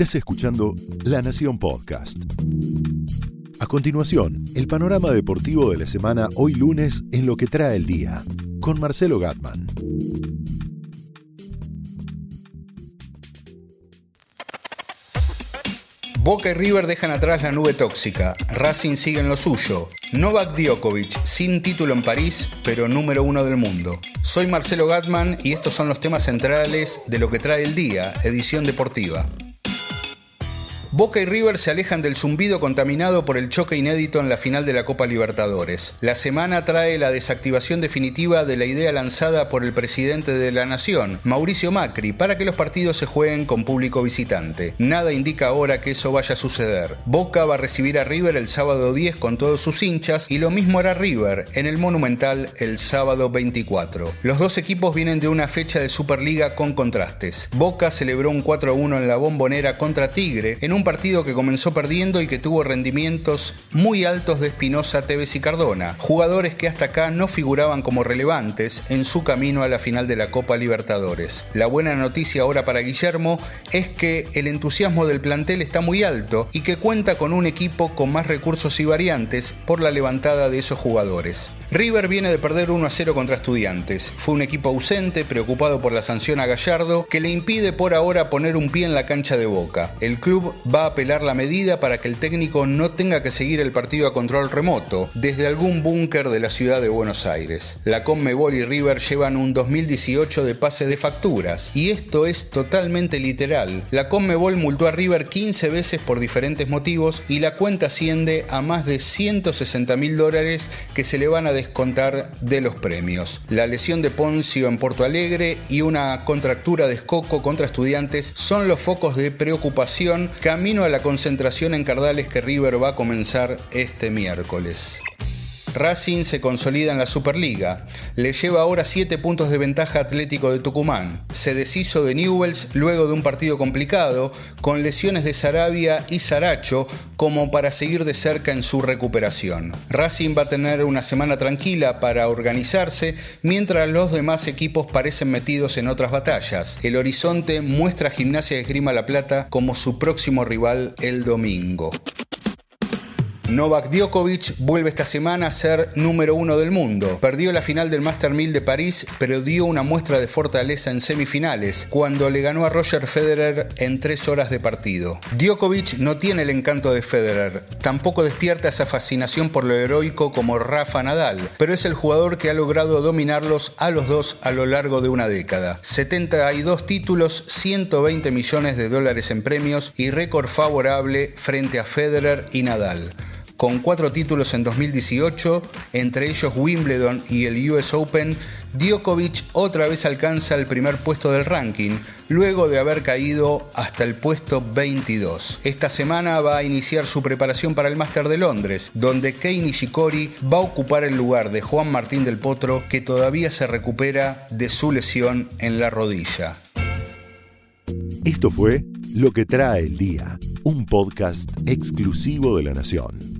Estás escuchando La Nación Podcast. A continuación, el panorama deportivo de la semana hoy lunes en lo que trae el día, con Marcelo Gatman. Boca y River dejan atrás la nube tóxica. Racing sigue en lo suyo. Novak Djokovic, sin título en París, pero número uno del mundo. Soy Marcelo Gatman y estos son los temas centrales de lo que trae el día, edición deportiva. Boca y River se alejan del zumbido contaminado por el choque inédito en la final de la Copa Libertadores. La semana trae la desactivación definitiva de la idea lanzada por el presidente de la Nación, Mauricio Macri, para que los partidos se jueguen con público visitante. Nada indica ahora que eso vaya a suceder. Boca va a recibir a River el sábado 10 con todos sus hinchas y lo mismo hará River en el Monumental el sábado 24. Los dos equipos vienen de una fecha de Superliga con contrastes. Boca celebró un 4-1 en la bombonera contra Tigre en un un partido que comenzó perdiendo y que tuvo rendimientos muy altos de Espinosa, Tevez y Cardona, jugadores que hasta acá no figuraban como relevantes en su camino a la final de la Copa Libertadores. La buena noticia ahora para Guillermo es que el entusiasmo del plantel está muy alto y que cuenta con un equipo con más recursos y variantes por la levantada de esos jugadores. River viene de perder 1 a 0 contra Estudiantes. Fue un equipo ausente, preocupado por la sanción a Gallardo, que le impide por ahora poner un pie en la cancha de Boca. El club va a apelar la medida para que el técnico no tenga que seguir el partido a control remoto desde algún búnker de la ciudad de Buenos Aires. La Conmebol y River llevan un 2018 de pase de facturas y esto es totalmente literal. La Conmebol multó a River 15 veces por diferentes motivos y la cuenta asciende a más de 160 mil dólares que se le van a descontar de los premios. La lesión de Poncio en Porto Alegre y una contractura de escoco contra estudiantes son los focos de preocupación camino a la concentración en Cardales que River va a comenzar este miércoles. Racing se consolida en la Superliga. Le lleva ahora 7 puntos de ventaja Atlético de Tucumán. Se deshizo de Newells luego de un partido complicado, con lesiones de Sarabia y Saracho como para seguir de cerca en su recuperación. Racing va a tener una semana tranquila para organizarse, mientras los demás equipos parecen metidos en otras batallas. El horizonte muestra a Gimnasia de Esgrima La Plata como su próximo rival el domingo. Novak Djokovic vuelve esta semana a ser número uno del mundo. Perdió la final del Master 1000 de París, pero dio una muestra de fortaleza en semifinales, cuando le ganó a Roger Federer en tres horas de partido. Djokovic no tiene el encanto de Federer, tampoco despierta esa fascinación por lo heroico como Rafa Nadal, pero es el jugador que ha logrado dominarlos a los dos a lo largo de una década. 72 títulos, 120 millones de dólares en premios y récord favorable frente a Federer y Nadal con cuatro títulos en 2018, entre ellos Wimbledon y el US Open, Djokovic otra vez alcanza el primer puesto del ranking, luego de haber caído hasta el puesto 22. Esta semana va a iniciar su preparación para el Master de Londres, donde Kei Nishikori va a ocupar el lugar de Juan Martín del Potro, que todavía se recupera de su lesión en la rodilla. Esto fue Lo que trae el día, un podcast exclusivo de la Nación.